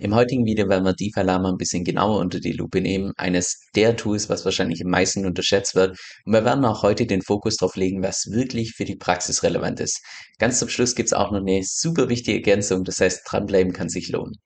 Im heutigen Video werden wir DeFi Lama ein bisschen genauer unter die Lupe nehmen. Eines der Tools, was wahrscheinlich am meisten unterschätzt wird. Und wir werden auch heute den Fokus darauf legen, was wirklich für die Praxis relevant ist. Ganz zum Schluss gibt es auch noch eine super wichtige Ergänzung. Das heißt, dranbleiben kann sich lohnen.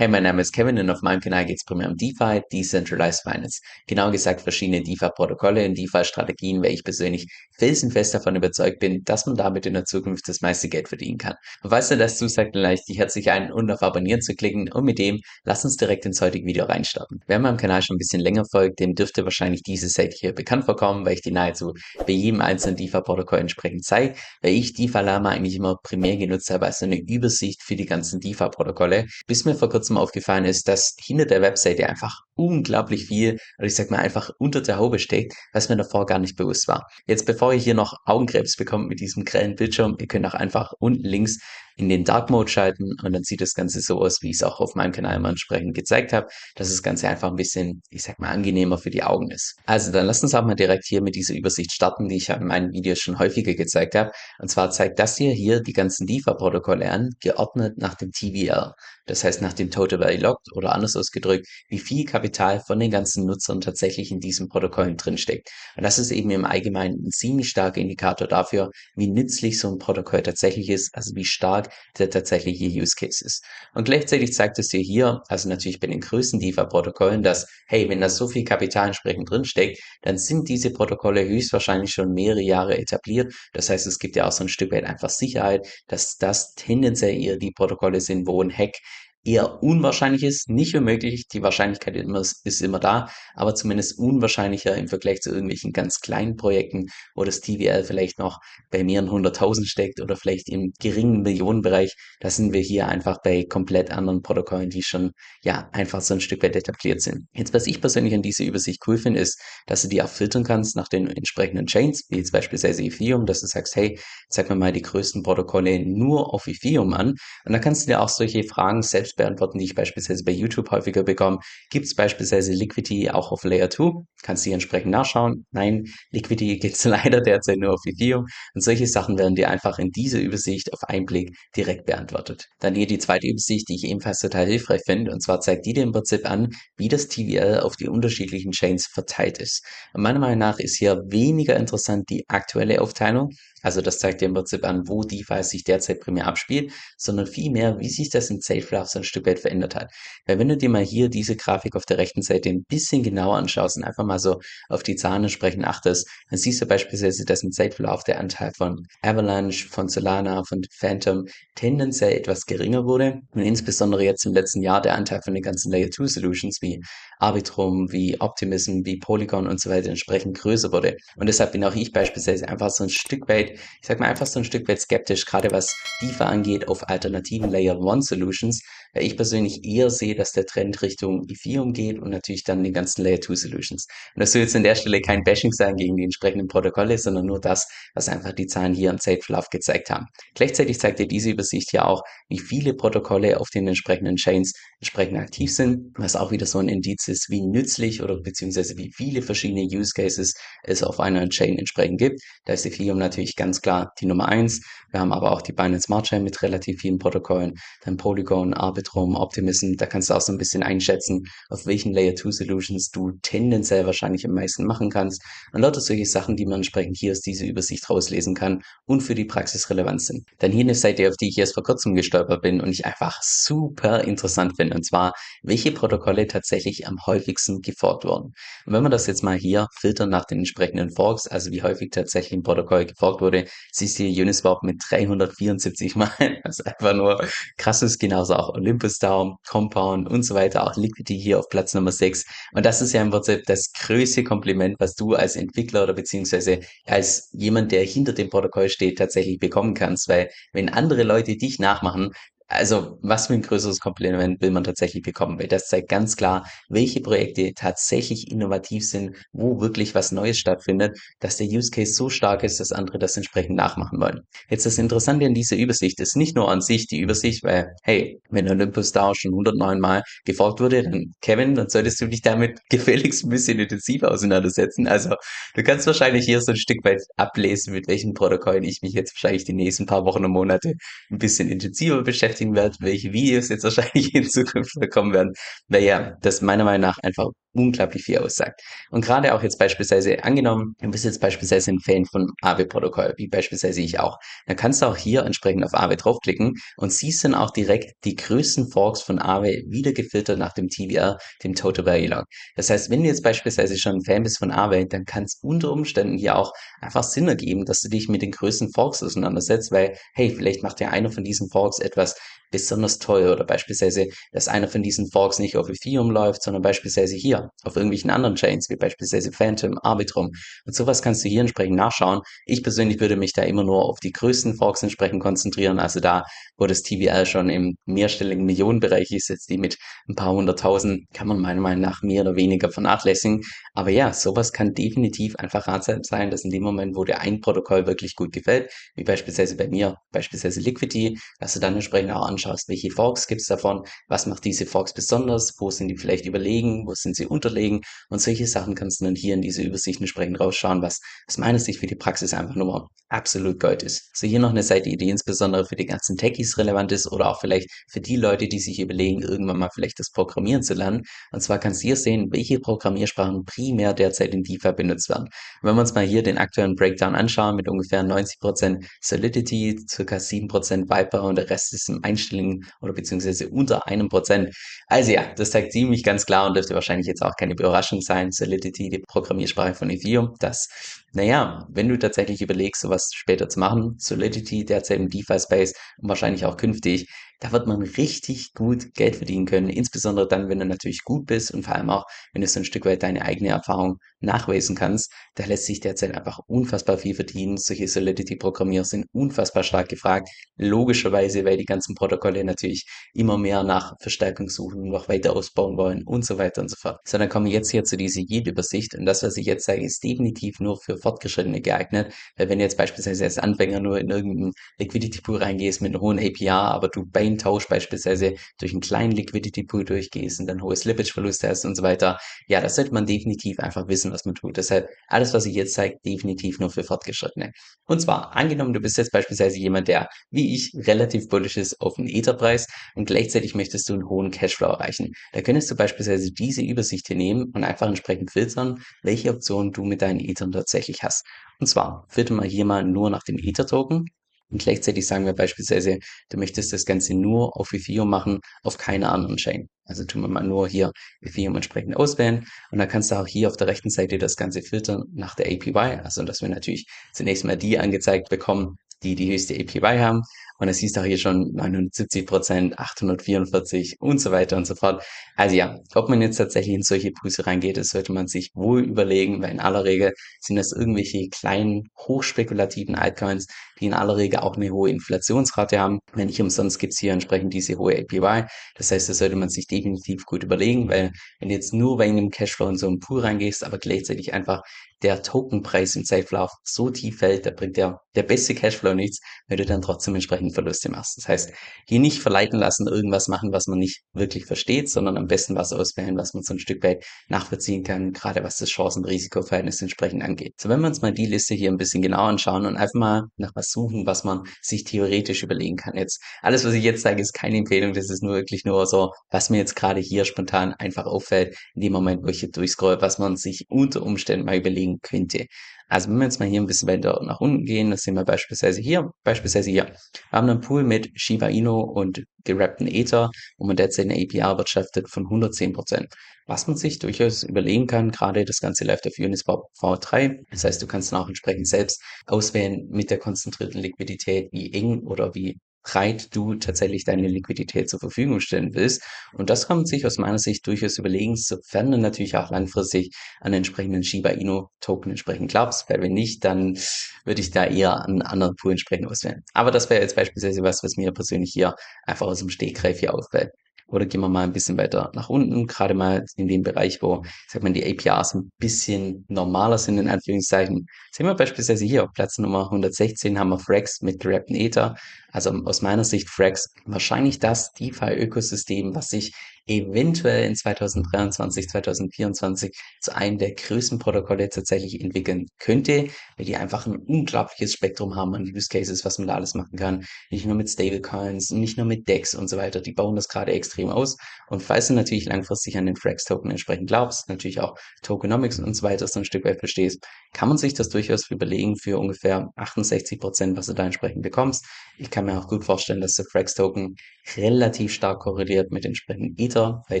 Hey, mein Name ist Kevin und auf meinem Kanal geht es primär um DeFi, Decentralized Finance. Genauer gesagt verschiedene DeFi-Protokolle und DeFi-Strategien, weil ich persönlich felsenfest davon überzeugt bin, dass man damit in der Zukunft das meiste Geld verdienen kann. Und falls dir das zusagt, dann lade ich dich herzlich ein, und auf Abonnieren zu klicken und mit dem lass uns direkt ins heutige Video reinstarten. Wer meinem Kanal schon ein bisschen länger folgt, dem dürfte wahrscheinlich diese Seite hier bekannt vorkommen, weil ich die nahezu bei jedem einzelnen DeFi-Protokoll entsprechend zeige, weil ich DeFi Lama eigentlich immer primär genutzt habe als eine Übersicht für die ganzen DeFi-Protokolle, bis mir vor kurzem kurzem aufgefallen ist, dass hinter der Webseite einfach unglaublich viel, oder ich sag mal einfach unter der Haube steckt, was mir davor gar nicht bewusst war. Jetzt bevor ihr hier noch Augenkrebs bekommt mit diesem grellen Bildschirm, ihr könnt auch einfach unten links in den Dark Mode schalten und dann sieht das Ganze so aus, wie ich es auch auf meinem Kanal mal entsprechend gezeigt habe, dass das Ganze einfach ein bisschen, ich sag mal, angenehmer für die Augen ist. Also dann lasst uns auch mal direkt hier mit dieser Übersicht starten, die ich in meinen Videos schon häufiger gezeigt habe. Und zwar zeigt das hier hier die ganzen DeFi-Protokolle an, geordnet nach dem TVL. Das heißt nach dem Total Value Locked oder anders ausgedrückt, wie viel Kapital von den ganzen Nutzern tatsächlich in diesen Protokollen drinsteckt. Und das ist eben im Allgemeinen ein ziemlich starker Indikator dafür, wie nützlich so ein Protokoll tatsächlich ist, also wie stark der tatsächliche Use Case ist. Und gleichzeitig zeigt es dir hier, also natürlich bei den größten DeFi-Protokollen, dass, hey, wenn da so viel Kapital entsprechend drinsteckt, dann sind diese Protokolle höchstwahrscheinlich schon mehrere Jahre etabliert. Das heißt, es gibt ja auch so ein Stück weit einfach Sicherheit, dass das tendenziell eher die Protokolle sind, wo ein Hack eher unwahrscheinlich ist, nicht unmöglich, die Wahrscheinlichkeit ist immer da, aber zumindest unwahrscheinlicher im Vergleich zu irgendwelchen ganz kleinen Projekten, wo das TVL vielleicht noch bei mehreren hunderttausend steckt oder vielleicht im geringen Millionenbereich. Da sind wir hier einfach bei komplett anderen Protokollen, die schon ja einfach so ein Stück weit etabliert sind. Jetzt, was ich persönlich an dieser Übersicht cool finde, ist, dass du die auch filtern kannst nach den entsprechenden Chains, wie jetzt beispielsweise Ethereum, dass du sagst, hey, zeig mir mal die größten Protokolle nur auf Ethereum an und dann kannst du dir auch solche Fragen selbst selbst beantworten, die ich beispielsweise bei YouTube häufiger bekomme. Gibt es beispielsweise Liquidity auch auf Layer 2? Kannst du hier entsprechend nachschauen. Nein, Liquidity gibt es leider derzeit nur auf Ethereum. Und solche Sachen werden dir einfach in dieser Übersicht auf einen Blick direkt beantwortet. Dann hier die zweite Übersicht, die ich ebenfalls total hilfreich finde. Und zwar zeigt die dir im Prinzip an, wie das TVL auf die unterschiedlichen Chains verteilt ist. Und meiner Meinung nach ist hier weniger interessant die aktuelle Aufteilung, also das zeigt dir im Prinzip an, wo DeFi sich derzeit primär abspielt, sondern vielmehr, wie sich das in SafeLove so ein Stück weit verändert hat. Weil wenn du dir mal hier diese Grafik auf der rechten Seite ein bisschen genauer anschaust und einfach mal so auf die Zahlen entsprechend achtest, dann siehst du beispielsweise, dass in SafeLove der Anteil von Avalanche, von Solana, von Phantom tendenziell etwas geringer wurde und insbesondere jetzt im letzten Jahr der Anteil von den ganzen Layer 2 Solutions wie Arbitrum, wie Optimism, wie Polygon und so weiter entsprechend größer wurde. Und deshalb bin auch ich beispielsweise einfach so ein Stück weit ich sag mal einfach so ein Stück weit skeptisch, gerade was DeFi angeht, auf alternativen Layer One Solutions, weil ich persönlich eher sehe, dass der Trend Richtung Ethereum geht und natürlich dann den ganzen Layer 2 Solutions. Und das soll jetzt an der Stelle kein Bashing sein gegen die entsprechenden Protokolle, sondern nur das, was einfach die Zahlen hier an SafeLove gezeigt haben. Gleichzeitig zeigt dir diese Übersicht ja auch, wie viele Protokolle auf den entsprechenden Chains entsprechend aktiv sind, was auch wieder so ein Indiz ist, wie nützlich oder beziehungsweise wie viele verschiedene Use Cases es auf einer Chain entsprechend gibt. Da ist Ethereum natürlich ganz klar die Nummer eins. Wir haben aber auch die Binance Smart Chain mit relativ vielen Protokollen, dann Polygon, Arbitrum, Optimism. Da kannst du auch so ein bisschen einschätzen, auf welchen Layer 2 Solutions du tendenziell wahrscheinlich am meisten machen kannst. Und lauter solche Sachen, die man entsprechend hier aus dieser Übersicht rauslesen kann und für die Praxis relevant sind. Dann hier eine Seite, auf die ich erst vor kurzem gestolpert bin und ich einfach super interessant finde. Und zwar, welche Protokolle tatsächlich am häufigsten geforkt wurden. Und wenn man das jetzt mal hier filtern nach den entsprechenden Forks, also wie häufig tatsächlich ein Protokoll geforkt wurde, siehst du hier Uniswap mit 374 Mal. Das ist einfach nur krasses, genauso auch Olympus Down, Compound und so weiter, auch Liquidity hier auf Platz Nummer 6. Und das ist ja im Prinzip das größte Kompliment, was du als Entwickler oder beziehungsweise als jemand, der hinter dem Protokoll steht, tatsächlich bekommen kannst, weil wenn andere Leute dich nachmachen, Also, was für ein größeres Kompliment will man tatsächlich bekommen? Weil das zeigt ganz klar, welche Projekte tatsächlich innovativ sind, wo wirklich was Neues stattfindet, dass der Use Case so stark ist, dass andere das entsprechend nachmachen wollen. Jetzt das Interessante an dieser Übersicht ist nicht nur an sich die Übersicht, weil, hey, wenn Olympus da schon 109 Mal gefragt wurde, dann Kevin, dann solltest du dich damit gefälligst ein bisschen intensiver auseinandersetzen. Also, du kannst wahrscheinlich hier so ein Stück weit ablesen, mit welchen Protokollen ich mich jetzt wahrscheinlich die nächsten paar Wochen und Monate ein bisschen intensiver beschäftige werde, welche Videos jetzt wahrscheinlich in Zukunft kommen werden, weil ja, das meiner Meinung nach einfach unglaublich viel aussagt. Und gerade auch jetzt beispielsweise angenommen, du bist jetzt beispielsweise ein Fan von Aave-Protokoll, wie beispielsweise ich auch, dann kannst du auch hier entsprechend auf Aave draufklicken und siehst dann auch direkt die größten Forks von Aave wieder gefiltert nach dem TVR, dem Total Value Log. Das heißt, wenn du jetzt beispielsweise schon ein Fan bist von Aave, dann kann es unter Umständen hier auch einfach Sinn ergeben, dass du dich mit den größten Forks auseinandersetzt, weil, hey, vielleicht macht ja einer von diesen Forks etwas besonders toll oder beispielsweise, dass einer von diesen Forks nicht auf Ethereum läuft, sondern beispielsweise hier auf irgendwelchen anderen Chains, wie beispielsweise Phantom, Arbitrum. Und sowas kannst du hier entsprechend nachschauen. Ich persönlich würde mich da immer nur auf die größten Forks entsprechend konzentrieren, also da, wo das TVL schon im mehrstelligen Millionenbereich ist, jetzt die mit ein paar hunderttausend, kann man meiner Meinung nach mehr oder weniger vernachlässigen. Aber ja, sowas kann definitiv einfach ratsam sein, dass in dem Moment, wo dir ein Protokoll wirklich gut gefällt, wie beispielsweise bei mir, beispielsweise Liquidity, dass du dann entsprechend auch anschaust, welche Forks gibt es davon, was macht diese Forks besonders, wo sind die vielleicht überlegen, wo sind sie unterlegen und solche Sachen kannst du dann hier in dieser Übersicht entsprechend rausschauen, was aus meiner Sicht für die Praxis einfach nur absolut Gold ist. So hier noch eine Seite, die insbesondere für die ganzen Techies relevant ist oder auch vielleicht für die Leute, die sich überlegen, irgendwann mal vielleicht das Programmieren zu lernen. Und zwar kannst du hier sehen, welche Programmiersprachen primär derzeit in DeFi benutzt werden. Wenn wir uns mal hier den aktuellen Breakdown anschauen mit ungefähr 90% Solidity, circa 7% Viper und der Rest ist im einstelligen oder beziehungsweise unter einem Prozent. Also ja, das zeigt ziemlich ganz klar und dürfte wahrscheinlich jetzt auch keine Überraschung sein. Solidity, die Programmiersprache von Ethereum, dass naja, wenn du tatsächlich überlegst, sowas später zu machen, Solidity derzeit im DeFi-Space und wahrscheinlich auch künftig, da wird man richtig gut Geld verdienen können, insbesondere dann, wenn du natürlich gut bist und vor allem auch, wenn du so ein Stück weit deine eigene Erfahrung nachweisen kannst. Da lässt sich derzeit einfach unfassbar viel verdienen. Solche Solidity-Programmierer sind unfassbar stark gefragt. Logischerweise, weil die ganzen Protokolle natürlich immer mehr nach Verstärkung suchen, noch weiter ausbauen wollen und so weiter und so fort. So, dann kommen wir jetzt hier zu dieser Yield-Übersicht und das, was ich jetzt sage, ist definitiv nur für Fortgeschrittene geeignet, weil wenn du jetzt beispielsweise als Anfänger nur in irgendeinen Liquidity-Pool reingehst mit einem hohen APR, aber du bei Tausch beispielsweise durch einen kleinen Liquidity Pool durchgehst und dann hohe Slippage-Verluste hast und so weiter, ja, das sollte man definitiv einfach wissen, was man tut. Deshalb alles, was ich jetzt zeige, definitiv nur für Fortgeschrittene. Und zwar, angenommen, du bist jetzt beispielsweise jemand, der, wie ich, relativ bullish ist auf den Etherpreis und gleichzeitig möchtest du einen hohen Cashflow erreichen. Da könntest du beispielsweise diese Übersicht hier nehmen und einfach entsprechend filtern, welche Optionen du mit deinen Ethern tatsächlich hast. Und zwar filtern wir hier mal nur nach dem Ether-Token und gleichzeitig sagen wir beispielsweise, du möchtest das Ganze nur auf Ethereum machen, auf keiner anderen Chain. Also tun wir mal nur hier Ethereum entsprechend auswählen. Und dann kannst du auch hier auf der rechten Seite das Ganze filtern nach der APY. Also dass wir natürlich zunächst mal die angezeigt bekommen, die die höchste APY haben. Und es hieß auch hier schon 970 Prozent, 844 und so weiter und so fort. Also ja, ob man jetzt tatsächlich in solche Pools reingeht, das sollte man sich wohl überlegen, weil in aller Regel sind das irgendwelche kleinen, hochspekulativen Altcoins, die in aller Regel auch eine hohe Inflationsrate haben. Wenn nicht umsonst gibt's hier entsprechend diese hohe APY. Das heißt, das sollte man sich definitiv gut überlegen, weil wenn du jetzt nur wegen dem Cashflow in so einen Pool reingehst, aber gleichzeitig einfach der Tokenpreis im Zeitverlauf so tief fällt, da bringt der, der beste Cashflow nichts, weil du dann trotzdem entsprechend Verluste machst. Das heißt, hier nicht verleiten lassen, irgendwas machen, was man nicht wirklich versteht, sondern am besten was auswählen, was man so ein Stück weit nachvollziehen kann, gerade was das Chancen-Risiko-Verhältnis entsprechend angeht. So, wenn wir uns mal die Liste hier ein bisschen genauer anschauen und einfach mal nach was suchen, was man sich theoretisch überlegen kann. Jetzt, alles, was ich jetzt sage, ist keine Empfehlung, das ist nur wirklich nur so, was mir jetzt gerade hier spontan einfach auffällt, in dem Moment, wo ich hier durchscroll, was man sich unter Umständen mal überlegen könnte. Also wenn wir jetzt mal hier ein bisschen weiter nach unten gehen, das sehen wir beispielsweise hier, beispielsweise hier. Wir haben einen Pool mit Shiba Inu und gerappten Ether, wo man derzeit eine APR wirtschaftet von 110%. Was man sich durchaus überlegen kann, gerade das Ganze läuft auf Uniswap V3. Das heißt, du kannst dann auch entsprechend selbst auswählen mit der konzentrierten Liquidität, wie eng oder wie breit du tatsächlich deine Liquidität zur Verfügung stellen willst. Und das kann man sich aus meiner Sicht durchaus überlegen, sofern du natürlich auch langfristig an entsprechenden Shiba Inu Token entsprechend glaubst, weil wenn nicht, dann würde ich da eher einen anderen Pool entsprechend auswählen. Aber das wäre jetzt beispielsweise was, was mir persönlich hier einfach aus dem Stegreif hier auffällt. Oder gehen wir mal ein bisschen weiter nach unten, gerade mal in dem Bereich, wo, sag mal, die APRs ein bisschen normaler sind, in Anführungszeichen. Sehen wir beispielsweise hier auf Platz Nummer 116 haben wir Frax mit gerappten Ether. Also aus meiner Sicht Frax wahrscheinlich das DeFi-Ökosystem, was sich eventuell in 2023, 2024 zu einem der größten Protokolle tatsächlich entwickeln könnte, weil die einfach ein unglaubliches Spektrum haben an Use Cases, was man da alles machen kann. Nicht nur mit Stablecoins, nicht nur mit DEX und so weiter. Die bauen das gerade extrem aus. Und falls du natürlich langfristig an den Frax-Token entsprechend glaubst, natürlich auch Tokenomics und so weiter so ein Stück weit verstehst, kann man sich das durchaus überlegen für ungefähr 68 Prozent, was du da entsprechend bekommst. Ich kann mir auch gut vorstellen, dass der Frax-Token relativ stark korreliert mit entsprechenden Ether, weil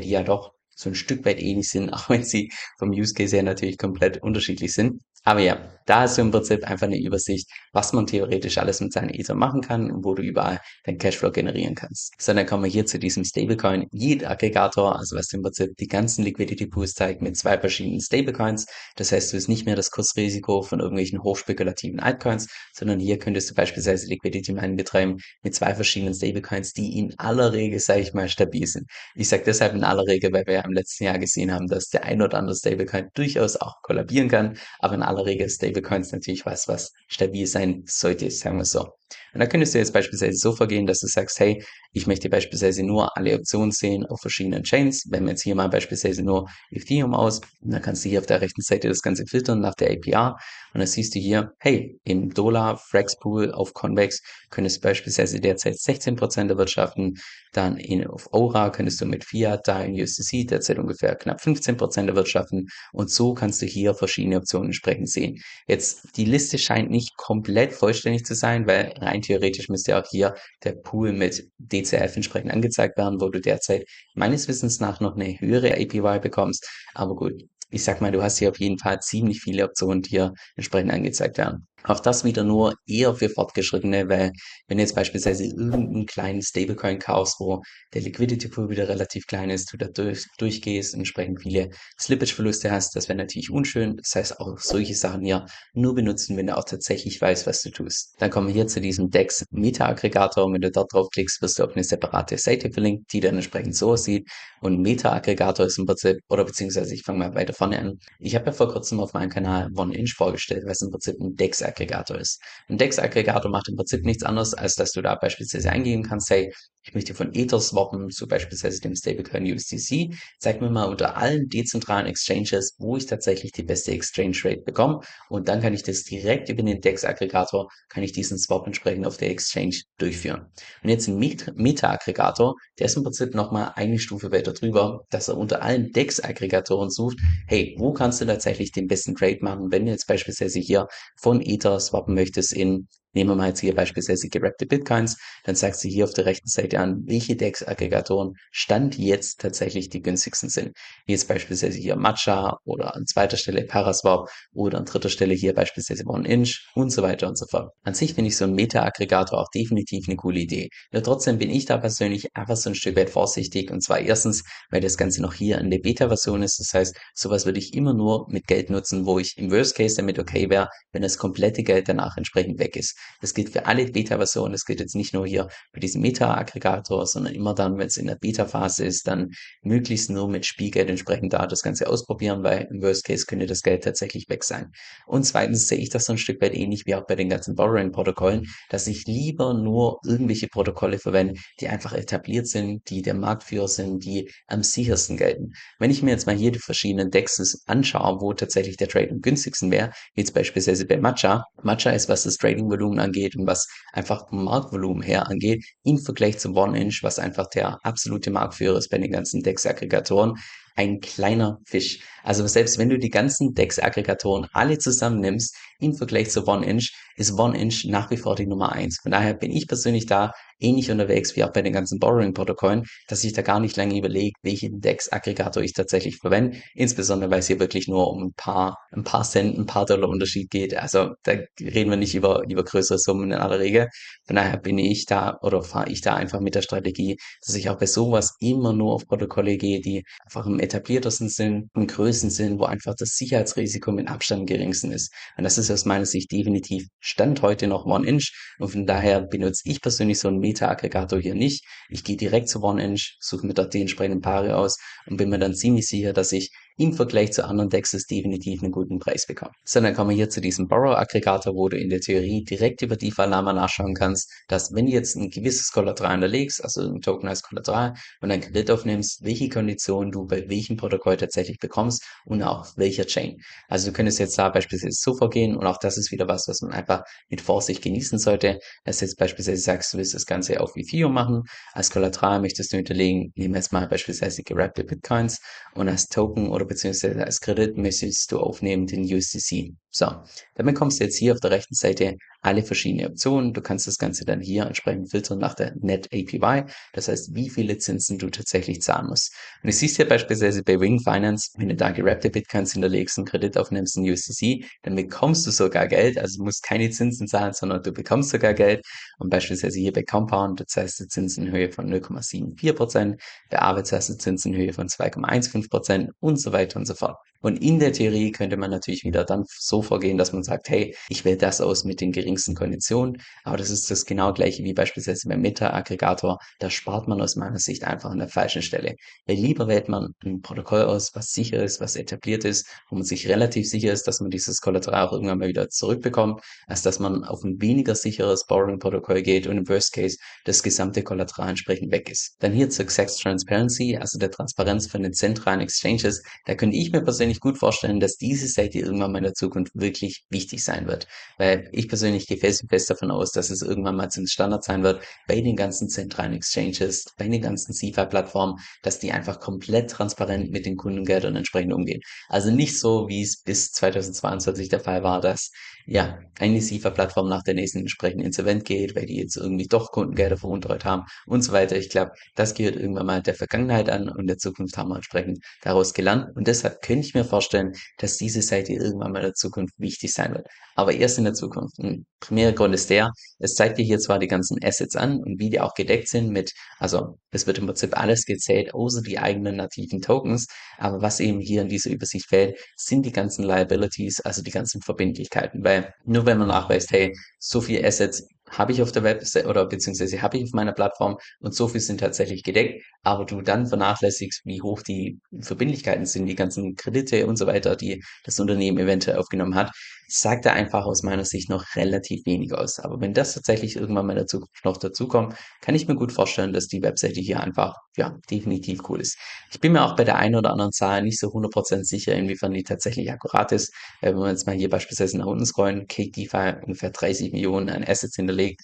die ja doch so ein Stück weit ähnlich sind, auch wenn sie vom Use Case her natürlich komplett unterschiedlich sind. Aber ja, da hast du im Prinzip einfach eine Übersicht, was man theoretisch alles mit seinen Ether machen kann und wo du überall dein Cashflow generieren kannst. So, dann kommen wir hier zu diesem Stablecoin Yield Aggregator, also was im Prinzip die ganzen Liquidity Pools zeigt mit zwei verschiedenen Stablecoins. Das heißt, du hast nicht mehr das Kursrisiko von irgendwelchen hochspekulativen Altcoins, sondern hier könntest du beispielsweise Liquidity Mining betreiben mit zwei verschiedenen Stablecoins, die in aller Regel, sage ich mal, stabil sind. Ich sage deshalb in aller Regel, weil wir ja im letzten Jahr gesehen haben, dass der ein oder andere Stablecoin durchaus auch kollabieren kann, aber in aller Regel Stablecoins natürlich was, was stabil sein sollte, sagen wir so. Und da könntest du jetzt beispielsweise so vorgehen, dass du sagst, hey, ich möchte beispielsweise nur alle Optionen sehen auf verschiedenen Chains. Wenn wir jetzt hier mal beispielsweise nur Ethereum aus, dann kannst du hier auf der rechten Seite das Ganze filtern nach der APR und dann siehst du hier, hey, im Dollar Frax Pool auf Convex könntest du beispielsweise derzeit 16% erwirtschaften, dann in, auf Aura könntest du mit Fiat da in USDC derzeit ungefähr knapp 15% erwirtschaften und so kannst du hier verschiedene Optionen entsprechend sehen. Jetzt, die Liste scheint nicht komplett vollständig zu sein, weil rein theoretisch müsste auch hier der Pool mit DCF entsprechend angezeigt werden, wo du derzeit meines Wissens nach noch eine höhere APY bekommst. Aber gut, ich sag mal, du hast hier auf jeden Fall ziemlich viele Optionen, die hier entsprechend angezeigt werden. Auch das wieder nur eher für Fortgeschrittene, weil wenn jetzt beispielsweise irgendeinen kleinen Stablecoin kaufst, wo der Liquidity Pool wieder relativ klein ist, du da durch, durchgehst entsprechend viele Slippage-Verluste hast, das wäre natürlich unschön. Das heißt, auch solche Sachen hier nur benutzen, wenn du auch tatsächlich weißt, was du tust. Dann kommen wir hier zu diesem DEX Meta-Aggregator wenn du dort draufklickst, wirst du auf eine separate Seite verlinkt, die dann entsprechend so aussieht. Und Meta-Aggregator ist im Prinzip, oder beziehungsweise ich fange mal weiter vorne an. Ich habe ja vor kurzem auf meinem Kanal OneInch vorgestellt, was im Prinzip ein DEX DEX-Aggregator ist. Ein DEX-Aggregator macht im Prinzip nichts anderes, als dass du da beispielsweise eingeben kannst, hey, ich möchte von Ether swappen zu beispielsweise dem Stablecoin USDC. Zeig mir mal unter allen dezentralen Exchanges, wo ich tatsächlich die beste Exchange Rate bekomme. Und dann kann ich das direkt über den DEX-Aggregator, kann ich diesen Swap entsprechend auf der Exchange durchführen. Und jetzt ein Meta-Aggregator, der ist im Prinzip nochmal eine Stufe weiter drüber, dass er unter allen DEX-Aggregatoren sucht, hey, wo kannst du tatsächlich den besten Trade machen, wenn du jetzt beispielsweise hier von Ether swappen möchtest in Nehmen wir mal jetzt hier beispielsweise gerappte Bitcoins, dann sagst du hier auf der rechten Seite an, welche DEX-Aggregatoren Stand jetzt tatsächlich die günstigsten sind. Jetzt beispielsweise hier Matcha oder an zweiter Stelle Paraswap oder an dritter Stelle hier beispielsweise OneInch und so weiter und so fort. An sich finde ich so ein Meta-Aggregator auch definitiv eine coole Idee. Nur trotzdem bin ich da persönlich einfach so ein Stück weit vorsichtig und zwar erstens, weil das Ganze noch hier in der Beta-Version ist. Das heißt, sowas würde ich immer nur mit Geld nutzen, wo ich im Worst Case damit okay wäre, wenn das komplette Geld danach entsprechend weg ist. Das gilt für alle Beta-Versionen. Das gilt jetzt nicht nur hier für diesen Meta-Aggregator, sondern immer dann, wenn es in der Beta-Phase ist, dann möglichst nur mit Spielgeld entsprechend da das Ganze ausprobieren, weil im Worst Case könnte das Geld tatsächlich weg sein. Und zweitens sehe ich das so ein Stück weit ähnlich wie auch bei den ganzen Borrowing-Protokollen, dass ich lieber nur irgendwelche Protokolle verwende, die einfach etabliert sind, die der Marktführer sind, die am sichersten gelten. Wenn ich mir jetzt mal hier die verschiedenen Dexes anschaue, wo tatsächlich der Trade am günstigsten wäre, wie jetzt beispielsweise bei Matcha. Matcha ist, was das Trading-Volumen angeht und was einfach Marktvolumen her angeht, im Vergleich zum One-Inch, was einfach der absolute Marktführer ist bei den ganzen DEX-Aggregatoren, ein kleiner Fisch. Also selbst wenn du die ganzen DEX-Aggregatoren alle zusammennimmst, im Vergleich zu OneInch, ist OneInch nach wie vor die Nummer eins. Von daher bin ich persönlich da ähnlich unterwegs wie auch bei den ganzen Borrowing-Protokollen, dass ich da gar nicht lange überlege, welchen DEX-Aggregator ich tatsächlich verwende. Insbesondere, weil es hier wirklich nur um ein paar, ein paar Cent, ein paar Dollar Unterschied geht. Also da reden wir nicht über, über größere Summen in aller Regel. Von daher bin ich da oder fahre ich da einfach mit der Strategie, dass ich auch bei sowas immer nur auf Protokolle gehe, die einfach im etabliertesten sind, im größten sind, wo einfach das Sicherheitsrisiko mit Abstand geringsten ist. Und das ist aus meiner Sicht definitiv Stand heute noch One-Inch. Und von daher benutze ich persönlich so einen Meta-Aggregator hier nicht. Ich gehe direkt zu One-Inch, suche mir dort die entsprechenden Paare aus und bin mir dann ziemlich sicher, dass ich im Vergleich zu anderen Dexes definitiv einen guten Preis bekommen. So, dann kommen wir hier zu diesem Borrow-Aggregator, wo du in der Theorie direkt über DeFi-Lama nachschauen kannst, dass wenn du jetzt ein gewisses Kollateral hinterlegst, also ein Token als Kollateral und einen Kredit aufnimmst, welche Konditionen du bei welchem Protokoll tatsächlich bekommst und auch welcher Chain. Also du könntest jetzt da beispielsweise so vorgehen und auch das ist wieder was, was man einfach mit Vorsicht genießen sollte, dass du jetzt beispielsweise sagst, du willst das Ganze auf Ethereum machen, als Kollateral möchtest du hinterlegen, nehmen wir jetzt mal beispielsweise gerappte Bitcoins und als Token oder beziehungsweise als Kredit möchtest du aufnehmen den USDC. So, dann bekommst du jetzt hier auf der rechten Seite alle verschiedene Optionen. Du kannst das Ganze dann hier entsprechend filtern nach der Net APY. Das heißt, wie viele Zinsen du tatsächlich zahlen musst. Und du siehst hier beispielsweise bei Wing Finance, wenn du da gerappte Bitcoins hinterlegst, einen Kredit aufnimmst in USDC, dann bekommst du sogar Geld. Also musst keine Zinsen zahlen, sondern du bekommst sogar Geld. Und beispielsweise hier bei Compound, das heißt, du Zinsen in Höhe von 0,74%, bei Arbeit hast du Zinsen in Höhe von 2,15% und so weiter und so fort. Und in der Theorie könnte man natürlich wieder dann so vorgehen, dass man sagt, hey, ich wähle das aus mit den geringsten Konditionen. Aber das ist das genau gleiche wie beispielsweise beim Meta-Aggregator. Da spart man aus meiner Sicht einfach an der falschen Stelle. Weil lieber wählt man ein Protokoll aus, was sicher ist, was etabliert ist, wo man sich relativ sicher ist, dass man dieses Kollateral auch irgendwann mal wieder zurückbekommt, als dass man auf ein weniger sicheres Borrowing-Protokoll geht und im Worst Case das gesamte Kollateral entsprechend weg ist. Dann hier zur Sex Transparency, also der Transparenz von den zentralen Exchanges. Da könnte ich mir persönlich persönlich gut vorstellen, dass diese Seite irgendwann mal in der Zukunft wirklich wichtig sein wird. Weil ich persönlich gehe fest fest davon aus, dass es irgendwann mal zum Standard sein wird bei den ganzen zentralen Exchanges, bei den ganzen CFI-Plattformen, dass die einfach komplett transparent mit den Kundengeldern entsprechend umgehen. Also nicht so, wie es bis 2022 der Fall war, dass ja eine CFI-Plattform nach der nächsten entsprechenden Insolvent geht, weil die jetzt irgendwie doch Kundengelder veruntreut haben und so weiter. Ich glaube, das gehört irgendwann mal der Vergangenheit an und der Zukunft haben wir entsprechend daraus gelernt. Und deshalb könnte ich mir vorstellen, dass diese Seite irgendwann mal in der Zukunft wichtig sein wird. Aber erst in der Zukunft. Ein primärer Grund ist der, es zeigt dir hier zwar die ganzen Assets an und wie die auch gedeckt sind mit, also es wird im Prinzip alles gezählt, außer die eigenen nativen Tokens. Aber was eben hier in dieser Übersicht fehlt, sind die ganzen Liabilities, also die ganzen Verbindlichkeiten. Weil nur wenn man nachweist, hey, so viele Assets habe ich auf der Website oder beziehungsweise habe ich auf meiner Plattform und so viel sind tatsächlich gedeckt, aber du dann vernachlässigst, wie hoch die Verbindlichkeiten sind, die ganzen Kredite und so weiter, die das Unternehmen eventuell aufgenommen hat, sagt er einfach aus meiner Sicht noch relativ wenig aus. Aber wenn das tatsächlich irgendwann mal in der Zukunft noch dazukommt, kann ich mir gut vorstellen, dass die Webseite hier einfach, ja, definitiv cool ist. Ich bin mir auch bei der einen oder anderen Zahl nicht so 100% sicher, inwiefern die tatsächlich akkurat ist. Wenn wir jetzt mal hier beispielsweise nach unten scrollen, Cake DeFi ungefähr 30 Millionen an Assets hinterlegt,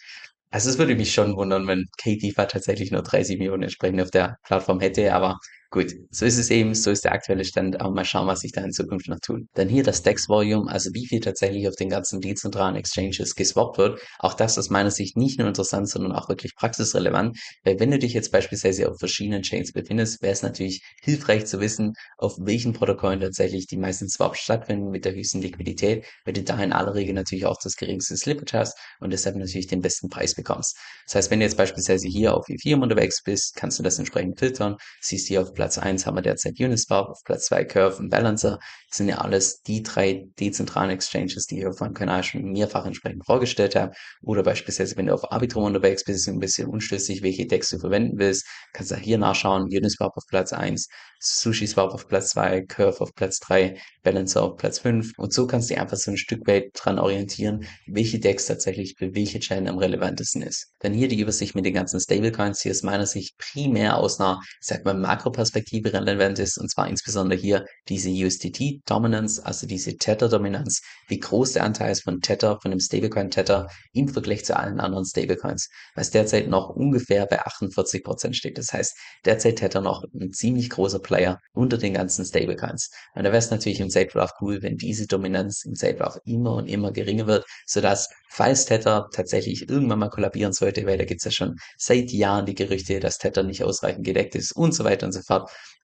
also es würde mich schon wundern, wenn KDFA tatsächlich nur 30 Millionen entsprechend auf der Plattform hätte, aber Gut, so ist es eben, so ist der aktuelle Stand, aber mal schauen, was sich da in Zukunft noch tut. Dann hier das Dex Volume, also wie viel tatsächlich auf den ganzen dezentralen Exchanges geswappt wird. Auch das aus meiner Sicht nicht nur interessant, sondern auch wirklich praxisrelevant, weil wenn du dich jetzt beispielsweise auf verschiedenen Chains befindest, wäre es natürlich hilfreich zu wissen, auf welchen Protokollen tatsächlich die meisten Swaps stattfinden mit der höchsten Liquidität, weil du da in aller Regel natürlich auch das geringste Slippage hast und deshalb natürlich den besten Preis bekommst. Das heißt, wenn du jetzt beispielsweise hier auf Ethereum unterwegs bist, kannst du das entsprechend filtern, siehst hier auf Platz 1 haben wir derzeit Uniswap, auf Platz 2 Curve und Balancer. Das sind ja alles die drei dezentralen Exchanges, die ich auf meinem Kanal schon mehrfach entsprechend vorgestellt habe. Oder beispielsweise, wenn du auf Arbitrum unterwegs bist, ein bisschen unschlüssig, welche Decks du verwenden willst, kannst du hier nachschauen. Uniswap auf Platz 1, SushiSwap auf Platz 2, Curve auf Platz 3, Balancer auf Platz 5. Und so kannst du dich einfach so ein Stück weit dran orientieren, welche Decks tatsächlich für welche Chain am relevantesten ist. Dann hier die Übersicht mit den ganzen Stablecoins. Hier ist meiner Sicht primär aus einer, ich sag mal, Makroperspektive Perspektive relevant ist, und zwar insbesondere hier diese USDT-Dominance, also diese Tether-Dominanz, wie groß der Anteil ist von Tether, von dem Stablecoin Tether im Vergleich zu allen anderen Stablecoins, was derzeit noch ungefähr bei 48 Prozent steht. Das heißt, derzeit Tether noch ein ziemlich großer Player unter den ganzen Stablecoins. Und da wäre es natürlich im Safegraph cool, wenn diese Dominanz im Safegraph immer und immer geringer wird, sodass, falls Tether tatsächlich irgendwann mal kollabieren sollte, weil da gibt es ja schon seit Jahren die Gerüchte, dass Tether nicht ausreichend gedeckt ist und so weiter und so fort.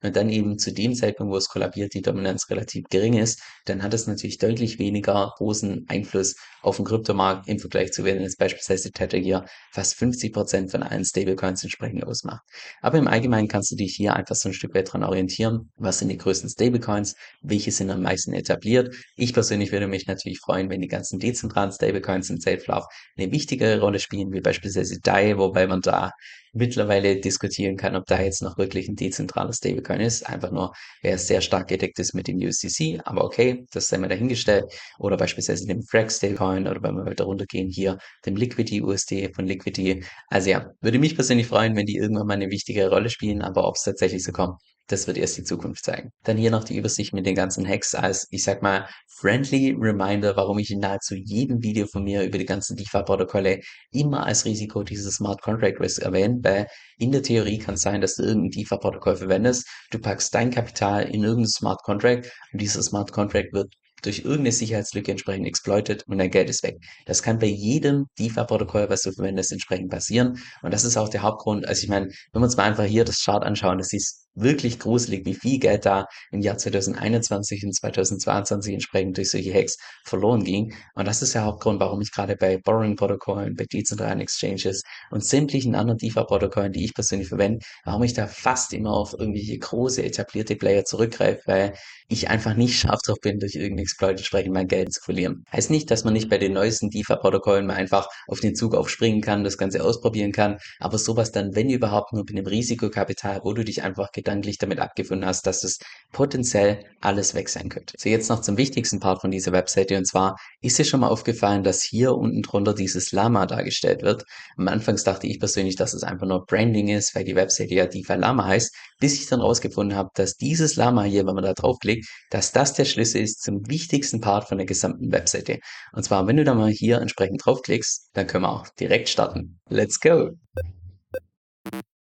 Und dann eben zu dem Zeitpunkt, wo es kollabiert, die Dominanz relativ gering ist, dann hat es natürlich deutlich weniger großen Einfluss auf den Kryptomarkt im Vergleich zu, wenn jetzt beispielsweise Tether hier fast 50 Prozent von allen Stablecoins entsprechend ausmacht. Aber im Allgemeinen kannst du dich hier einfach so ein Stück weit dran orientieren. Was sind die größten Stablecoins? Welche sind am meisten etabliert? Ich persönlich würde mich natürlich freuen, wenn die ganzen dezentralen Stablecoins im Safelove eine wichtigere Rolle spielen, wie beispielsweise DAI, wobei man da mittlerweile diskutieren kann, ob da jetzt noch wirklich ein dezentrales Stablecoin ist. Einfach nur, wer sehr stark gedeckt ist mit dem USDC. Aber okay, das sei mal dahingestellt. Oder beispielsweise dem Frag Stablecoin oder wenn wir weiter runtergehen hier, dem Liquidity USD von Liquidity. Also ja, würde mich persönlich freuen, wenn die irgendwann mal eine wichtige Rolle spielen. Aber ob es tatsächlich so kommt, das wird erst die Zukunft zeigen. Dann hier noch die Übersicht mit den ganzen Hacks als, ich sag mal, friendly Reminder, warum ich in nahezu jedem Video von mir über die ganzen DeFi-Protokolle immer als Risiko dieses Smart Contract Risk erwähne, weil in der Theorie kann es sein, dass du irgendein DeFi-Protokoll verwendest, du packst dein Kapital in irgendein Smart Contract und dieser Smart Contract wird durch irgendeine Sicherheitslücke entsprechend exploitet und dein Geld ist weg. Das kann bei jedem DeFi-Protokoll, was du verwendest, entsprechend passieren. Und das ist auch der Hauptgrund. Also ich meine, wenn wir uns mal einfach hier das Chart anschauen, das ist wirklich gruselig, wie viel Geld da im Jahr 2021 und 2022 entsprechend durch solche Hacks verloren ging. Und das ist der Hauptgrund, warum ich gerade bei Borrowing-Protokollen, bei dezentralen Exchanges und sämtlichen anderen DeFi-Protokollen, die ich persönlich verwende, warum ich da fast immer auf irgendwelche große etablierte Player zurückgreife, weil ich einfach nicht scharf drauf bin, durch irgendeinen Exploit entsprechend mein Geld zu verlieren. Heißt nicht, dass man nicht bei den neuesten DeFi-Protokollen mal einfach auf den Zug aufspringen kann, das Ganze ausprobieren kann, aber sowas dann, wenn überhaupt, nur mit einem Risikokapital, wo du dich einfach gedanklich damit abgefunden hast, dass es potenziell alles weg sein könnte. So, jetzt noch zum wichtigsten Part von dieser Webseite und zwar ist dir schon mal aufgefallen, dass hier unten drunter dieses Lama dargestellt wird. Am Anfangs dachte ich persönlich, dass es einfach nur Branding ist, weil die Webseite ja DeFi Lama heißt, bis ich dann rausgefunden habe, dass dieses Lama hier, wenn man da draufklickt, dass das der Schlüssel ist zum wichtigsten Part von der gesamten Webseite. Und zwar, wenn du da mal hier entsprechend draufklickst, dann können wir auch direkt starten. Let's go!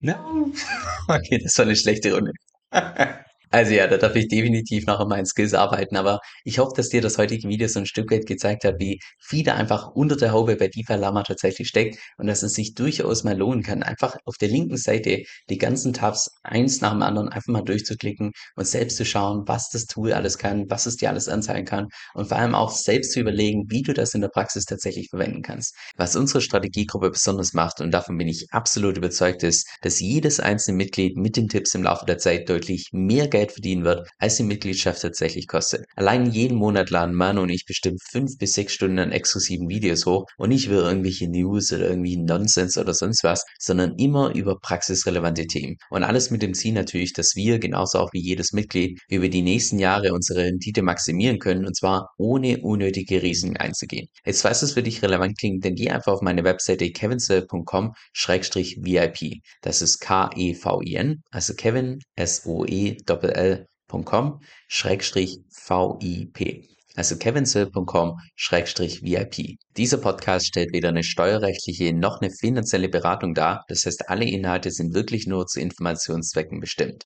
No. Okay, das war eine schlechte Runde. Also ja, da darf ich definitiv noch an meinen Skills arbeiten, aber ich hoffe, dass dir das heutige Video so ein Stück weit gezeigt hat, wie viel da einfach unter der Haube bei DeFi Lama tatsächlich steckt und dass es sich durchaus mal lohnen kann, einfach auf der linken Seite die ganzen Tabs eins nach dem anderen einfach mal durchzuklicken und selbst zu schauen, was das Tool alles kann, was es dir alles anzeigen kann und vor allem auch selbst zu überlegen, wie du das in der Praxis tatsächlich verwenden kannst. Was unsere Strategiegruppe besonders macht und davon bin ich absolut überzeugt ist, dass jedes einzelne Mitglied mit den Tipps im Laufe der Zeit deutlich mehr Geld verdienen wird, als die Mitgliedschaft tatsächlich kostet. Allein jeden Monat laden Manu und ich bestimmt fünf bis sechs Stunden an exklusiven Videos hoch und nicht über irgendwelche News oder irgendwie Nonsens oder sonst was, sondern immer über praxisrelevante Themen. Und alles mit dem Ziel natürlich, dass wir, genauso auch wie jedes Mitglied, über die nächsten Jahre unsere Rendite maximieren können und zwar ohne unnötige Risiken einzugehen. Jetzt falls es für dich relevant klingt, dann geh einfach auf meine Webseite kevinsel.com-vip. Das ist K-E-V-I-N, also Kevin, S-O-E, ll.com VIP. Also kevinsill.com-VIP. Dieser Podcast stellt weder eine steuerrechtliche noch eine finanzielle Beratung dar. Das heißt, alle Inhalte sind wirklich nur zu Informationszwecken bestimmt.